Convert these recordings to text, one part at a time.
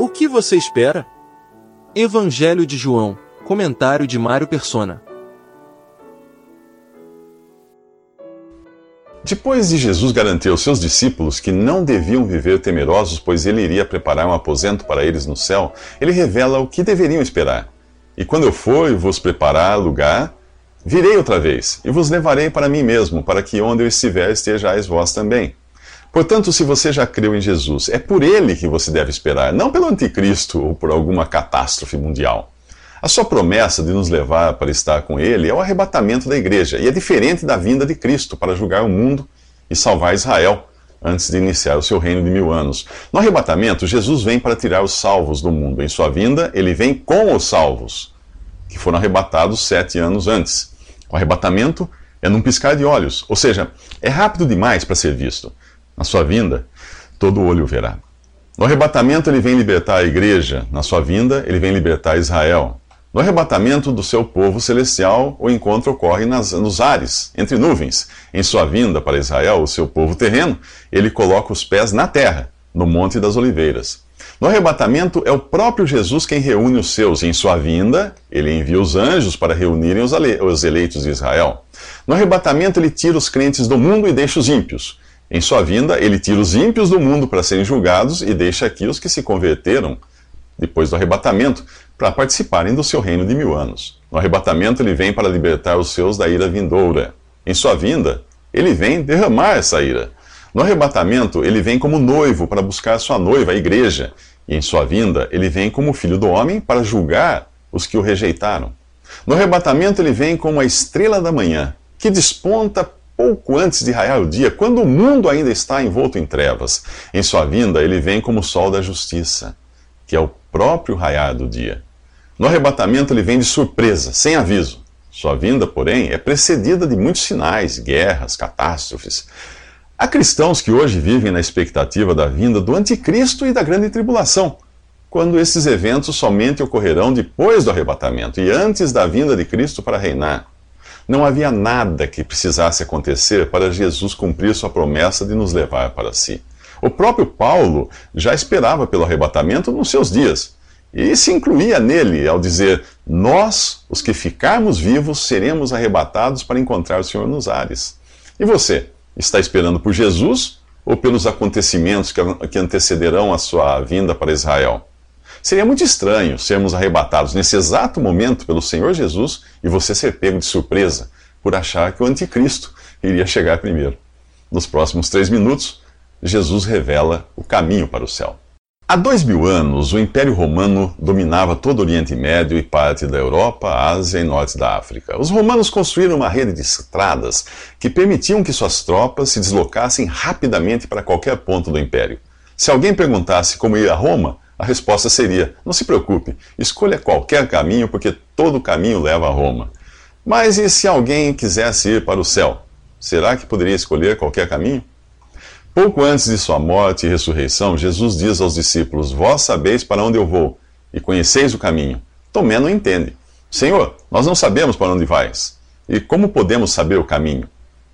O que você espera? Evangelho de João, comentário de Mário Persona. Depois de Jesus garantir aos seus discípulos que não deviam viver temerosos, pois ele iria preparar um aposento para eles no céu, ele revela o que deveriam esperar. E quando eu for vos preparar lugar, virei outra vez e vos levarei para mim mesmo, para que onde eu estiver estejais vós também. Portanto, se você já creu em Jesus, é por ele que você deve esperar, não pelo anticristo ou por alguma catástrofe mundial. A sua promessa de nos levar para estar com Ele é o arrebatamento da igreja e é diferente da vinda de Cristo para julgar o mundo e salvar Israel antes de iniciar o seu reino de mil anos. No arrebatamento, Jesus vem para tirar os salvos do mundo. Em sua vinda, ele vem com os salvos, que foram arrebatados sete anos antes. O arrebatamento é num piscar de olhos, ou seja, é rápido demais para ser visto. Na sua vinda, todo olho verá. No arrebatamento, ele vem libertar a igreja. Na sua vinda, ele vem libertar Israel. No arrebatamento do seu povo celestial, o encontro ocorre nas, nos ares, entre nuvens. Em sua vinda para Israel, o seu povo terreno, ele coloca os pés na terra, no Monte das Oliveiras. No arrebatamento, é o próprio Jesus quem reúne os seus. Em sua vinda, ele envia os anjos para reunirem os eleitos de Israel. No arrebatamento, ele tira os crentes do mundo e deixa os ímpios. Em sua vinda, ele tira os ímpios do mundo para serem julgados e deixa aqui os que se converteram depois do arrebatamento, para participarem do seu reino de mil anos. No arrebatamento, ele vem para libertar os seus da ira vindoura. Em sua vinda, ele vem derramar essa ira. No arrebatamento, ele vem como noivo para buscar sua noiva, a igreja. E em sua vinda, ele vem como filho do homem para julgar os que o rejeitaram. No arrebatamento, ele vem como a estrela da manhã, que desponta pouco antes de raiar o dia, quando o mundo ainda está envolto em trevas. Em sua vinda, ele vem como o sol da justiça, que é o próprio raiar do dia. No arrebatamento ele vem de surpresa, sem aviso. Sua vinda, porém, é precedida de muitos sinais, guerras, catástrofes. Há cristãos que hoje vivem na expectativa da vinda do anticristo e da grande tribulação, quando esses eventos somente ocorrerão depois do arrebatamento e antes da vinda de Cristo para reinar. Não havia nada que precisasse acontecer para Jesus cumprir sua promessa de nos levar para si. O próprio Paulo já esperava pelo arrebatamento nos seus dias. E se incluía nele ao dizer: Nós, os que ficarmos vivos, seremos arrebatados para encontrar o Senhor nos ares. E você, está esperando por Jesus ou pelos acontecimentos que antecederão a sua vinda para Israel? Seria muito estranho sermos arrebatados nesse exato momento pelo Senhor Jesus e você ser pego de surpresa por achar que o anticristo iria chegar primeiro. Nos próximos três minutos, Jesus revela o caminho para o céu. Há dois mil anos, o Império Romano dominava todo o Oriente Médio e parte da Europa, Ásia e Norte da África. Os romanos construíram uma rede de estradas que permitiam que suas tropas se deslocassem rapidamente para qualquer ponto do Império. Se alguém perguntasse como ir a Roma, a resposta seria: não se preocupe, escolha qualquer caminho, porque todo caminho leva a Roma. Mas e se alguém quisesse ir para o céu? Será que poderia escolher qualquer caminho? Pouco antes de sua morte e ressurreição, Jesus diz aos discípulos: Vós sabeis para onde eu vou e conheceis o caminho. Tomé não entende. Senhor, nós não sabemos para onde vais. E como podemos saber o caminho?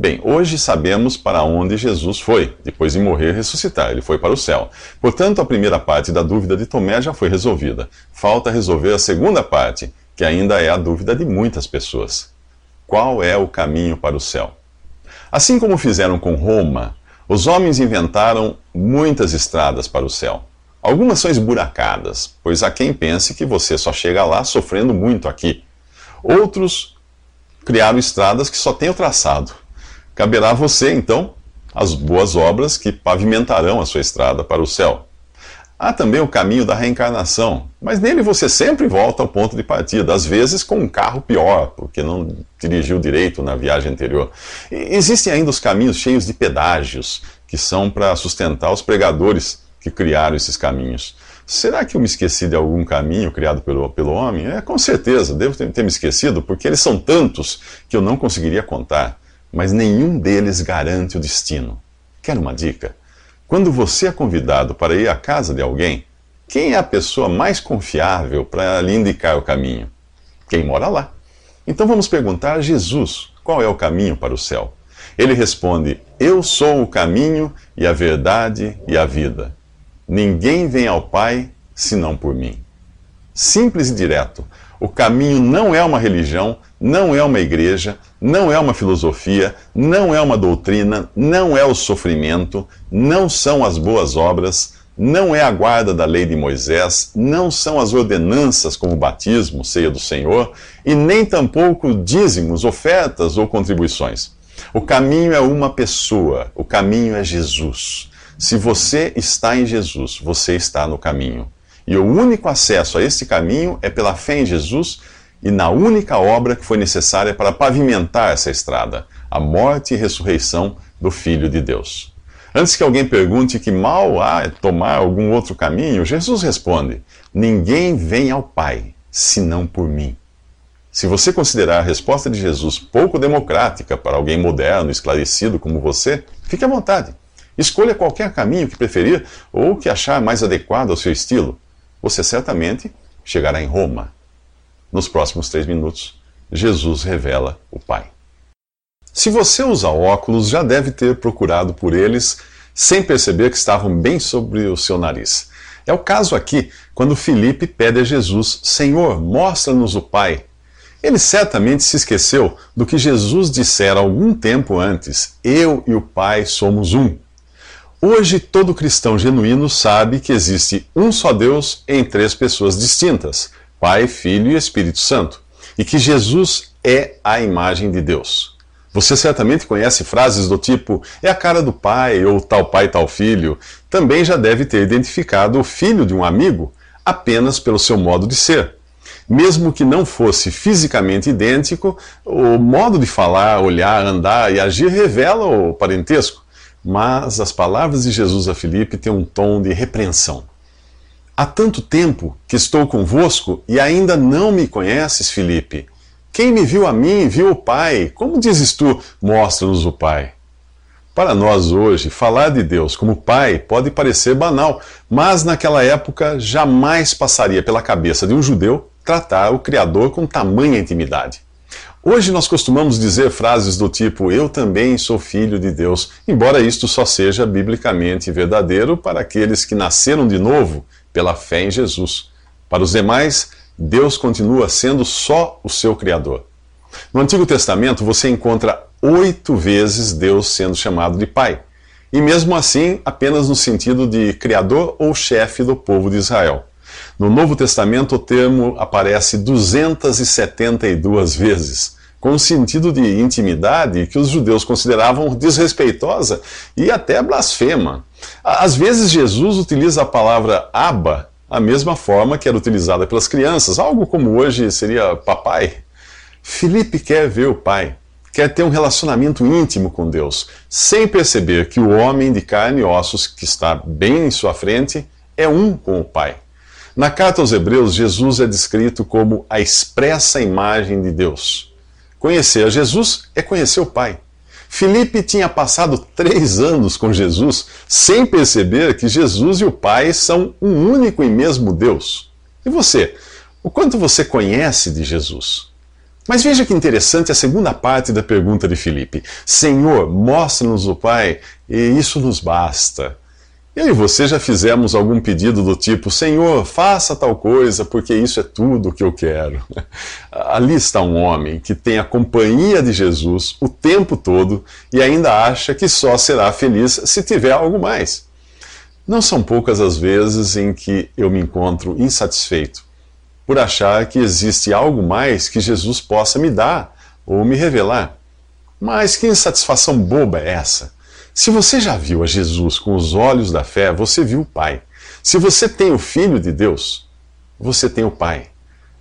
Bem, hoje sabemos para onde Jesus foi, depois de morrer e ressuscitar. Ele foi para o céu. Portanto, a primeira parte da dúvida de Tomé já foi resolvida. Falta resolver a segunda parte, que ainda é a dúvida de muitas pessoas. Qual é o caminho para o céu? Assim como fizeram com Roma, os homens inventaram muitas estradas para o céu. Algumas são esburacadas, pois há quem pense que você só chega lá sofrendo muito aqui. Outros criaram estradas que só têm o traçado. Caberá a você, então, as boas obras que pavimentarão a sua estrada para o céu. Há também o caminho da reencarnação, mas nele você sempre volta ao ponto de partida, às vezes com um carro pior, porque não dirigiu direito na viagem anterior. E existem ainda os caminhos cheios de pedágios, que são para sustentar os pregadores que criaram esses caminhos. Será que eu me esqueci de algum caminho criado pelo, pelo homem? É, com certeza, devo ter, ter me esquecido, porque eles são tantos que eu não conseguiria contar, mas nenhum deles garante o destino. Quer uma dica? Quando você é convidado para ir à casa de alguém, quem é a pessoa mais confiável para lhe indicar o caminho? Quem mora lá. Então vamos perguntar a Jesus qual é o caminho para o céu. Ele responde: Eu sou o caminho e a verdade e a vida. Ninguém vem ao Pai senão por mim. Simples e direto. O caminho não é uma religião, não é uma igreja, não é uma filosofia, não é uma doutrina, não é o sofrimento, não são as boas obras, não é a guarda da lei de Moisés, não são as ordenanças como batismo, ceia do Senhor, e nem tampouco dízimos, ofertas ou contribuições. O caminho é uma pessoa, o caminho é Jesus. Se você está em Jesus, você está no caminho. E o único acesso a esse caminho é pela fé em Jesus e na única obra que foi necessária para pavimentar essa estrada, a morte e ressurreição do Filho de Deus. Antes que alguém pergunte que mal há tomar algum outro caminho, Jesus responde: Ninguém vem ao Pai senão por mim. Se você considerar a resposta de Jesus pouco democrática para alguém moderno, esclarecido como você, fique à vontade. Escolha qualquer caminho que preferir ou que achar mais adequado ao seu estilo você certamente chegará em Roma. Nos próximos três minutos, Jesus revela o Pai. Se você usa óculos, já deve ter procurado por eles sem perceber que estavam bem sobre o seu nariz. É o caso aqui, quando Felipe pede a Jesus: Senhor, mostra-nos o Pai. Ele certamente se esqueceu do que Jesus dissera algum tempo antes: Eu e o Pai somos um. Hoje, todo cristão genuíno sabe que existe um só Deus em três pessoas distintas: Pai, Filho e Espírito Santo, e que Jesus é a imagem de Deus. Você certamente conhece frases do tipo é a cara do pai, ou tal pai, tal filho. Também já deve ter identificado o filho de um amigo apenas pelo seu modo de ser. Mesmo que não fosse fisicamente idêntico, o modo de falar, olhar, andar e agir revela o parentesco mas as palavras de Jesus a Filipe têm um tom de repreensão. Há tanto tempo que estou convosco e ainda não me conheces, Filipe. Quem me viu a mim, viu o Pai. Como dizes tu, mostra-nos o Pai? Para nós hoje, falar de Deus como Pai pode parecer banal, mas naquela época jamais passaria pela cabeça de um judeu tratar o Criador com tamanha intimidade. Hoje nós costumamos dizer frases do tipo eu também sou filho de Deus, embora isto só seja biblicamente verdadeiro para aqueles que nasceram de novo pela fé em Jesus. Para os demais, Deus continua sendo só o seu Criador. No Antigo Testamento você encontra oito vezes Deus sendo chamado de Pai, e mesmo assim apenas no sentido de Criador ou chefe do povo de Israel. No Novo Testamento o termo aparece 272 vezes com um sentido de intimidade que os judeus consideravam desrespeitosa e até blasfema. Às vezes, Jesus utiliza a palavra Abba a mesma forma que era utilizada pelas crianças, algo como hoje seria papai. Felipe quer ver o pai, quer ter um relacionamento íntimo com Deus, sem perceber que o homem de carne e ossos que está bem em sua frente é um com o pai. Na carta aos Hebreus, Jesus é descrito como a expressa imagem de Deus. Conhecer a Jesus é conhecer o Pai. Filipe tinha passado três anos com Jesus sem perceber que Jesus e o Pai são um único e mesmo Deus. E você? O quanto você conhece de Jesus? Mas veja que interessante a segunda parte da pergunta de Filipe. Senhor, mostra-nos o Pai e isso nos basta. Eu e você já fizemos algum pedido do tipo: Senhor, faça tal coisa, porque isso é tudo o que eu quero. Ali está um homem que tem a companhia de Jesus o tempo todo e ainda acha que só será feliz se tiver algo mais. Não são poucas as vezes em que eu me encontro insatisfeito por achar que existe algo mais que Jesus possa me dar ou me revelar. Mas que insatisfação boba é essa? Se você já viu a Jesus com os olhos da fé, você viu o Pai. Se você tem o Filho de Deus, você tem o Pai.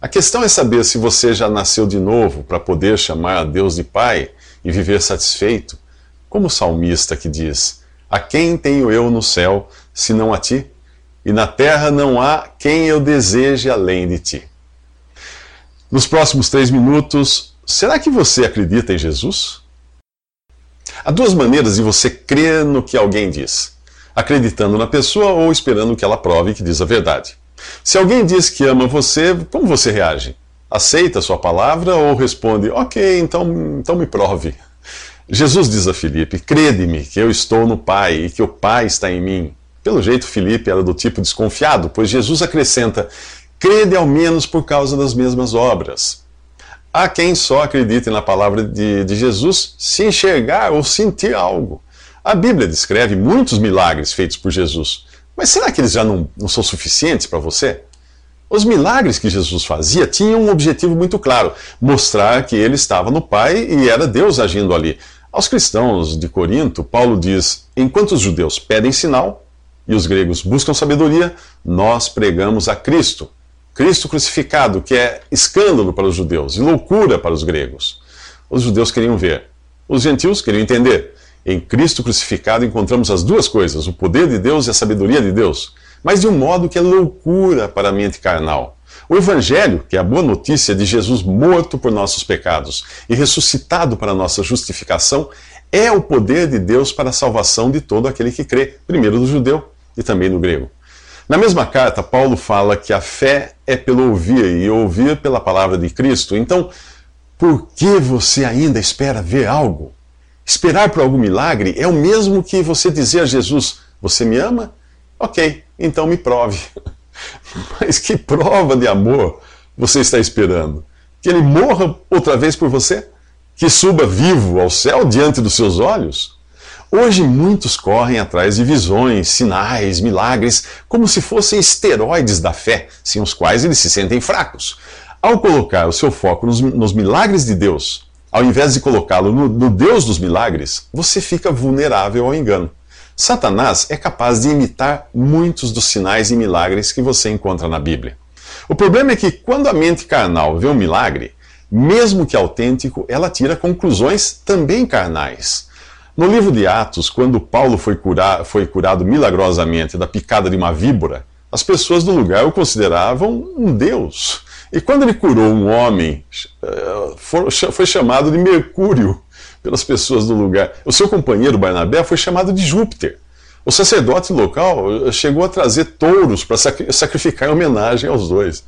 A questão é saber se você já nasceu de novo para poder chamar a Deus de Pai e viver satisfeito, como o salmista que diz: A quem tenho eu no céu, senão a ti? E na terra não há quem eu deseje além de ti. Nos próximos três minutos, será que você acredita em Jesus? Há duas maneiras de você crer no que alguém diz: acreditando na pessoa ou esperando que ela prove que diz a verdade. Se alguém diz que ama você, como você reage? Aceita a sua palavra ou responde, ok, então, então me prove? Jesus diz a Filipe: Crede-me que eu estou no Pai e que o Pai está em mim. Pelo jeito, Filipe era do tipo desconfiado, pois Jesus acrescenta: crede ao menos por causa das mesmas obras. Há quem só acredite na palavra de, de Jesus se enxergar ou sentir algo. A Bíblia descreve muitos milagres feitos por Jesus, mas será que eles já não, não são suficientes para você? Os milagres que Jesus fazia tinham um objetivo muito claro: mostrar que ele estava no Pai e era Deus agindo ali. Aos cristãos de Corinto, Paulo diz: enquanto os judeus pedem sinal e os gregos buscam sabedoria, nós pregamos a Cristo. Cristo crucificado, que é escândalo para os judeus e loucura para os gregos. Os judeus queriam ver, os gentios queriam entender. Em Cristo crucificado encontramos as duas coisas, o poder de Deus e a sabedoria de Deus mas de um modo que é loucura para a mente carnal. O Evangelho, que é a boa notícia de Jesus morto por nossos pecados e ressuscitado para nossa justificação, é o poder de Deus para a salvação de todo aquele que crê, primeiro do judeu e também do grego. Na mesma carta, Paulo fala que a fé é pelo ouvir e ouvir pela palavra de Cristo. Então, por que você ainda espera ver algo? Esperar por algum milagre é o mesmo que você dizer a Jesus: Você me ama? Ok, então me prove. Mas que prova de amor você está esperando? Que ele morra outra vez por você? Que suba vivo ao céu diante dos seus olhos? Hoje muitos correm atrás de visões, sinais, milagres, como se fossem esteroides da fé, sem os quais eles se sentem fracos. Ao colocar o seu foco nos, nos milagres de Deus, ao invés de colocá-lo no, no Deus dos milagres, você fica vulnerável ao engano. Satanás é capaz de imitar muitos dos sinais e milagres que você encontra na Bíblia. O problema é que quando a mente carnal vê um milagre, mesmo que autêntico, ela tira conclusões também carnais. No livro de Atos, quando Paulo foi, curar, foi curado milagrosamente da picada de uma víbora, as pessoas do lugar o consideravam um deus. E quando ele curou um homem, eh, foi chamado de Mercúrio, pelas pessoas do lugar. O seu companheiro Barnabé foi chamado de Júpiter. O sacerdote local eh, chegou a trazer touros para sacrificar em homenagem aos dois.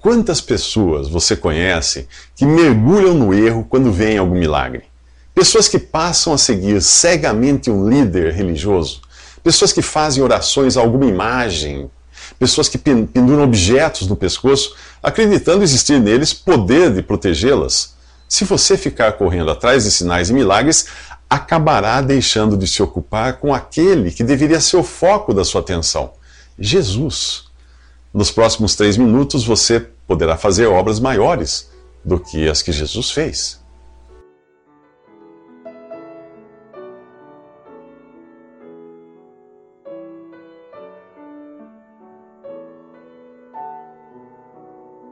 Quantas pessoas você conhece que mergulham no erro quando vem algum milagre? Pessoas que passam a seguir cegamente um líder religioso, pessoas que fazem orações a alguma imagem, pessoas que penduram objetos no pescoço, acreditando existir neles poder de protegê-las. Se você ficar correndo atrás de sinais e milagres, acabará deixando de se ocupar com aquele que deveria ser o foco da sua atenção: Jesus. Nos próximos três minutos você poderá fazer obras maiores do que as que Jesus fez.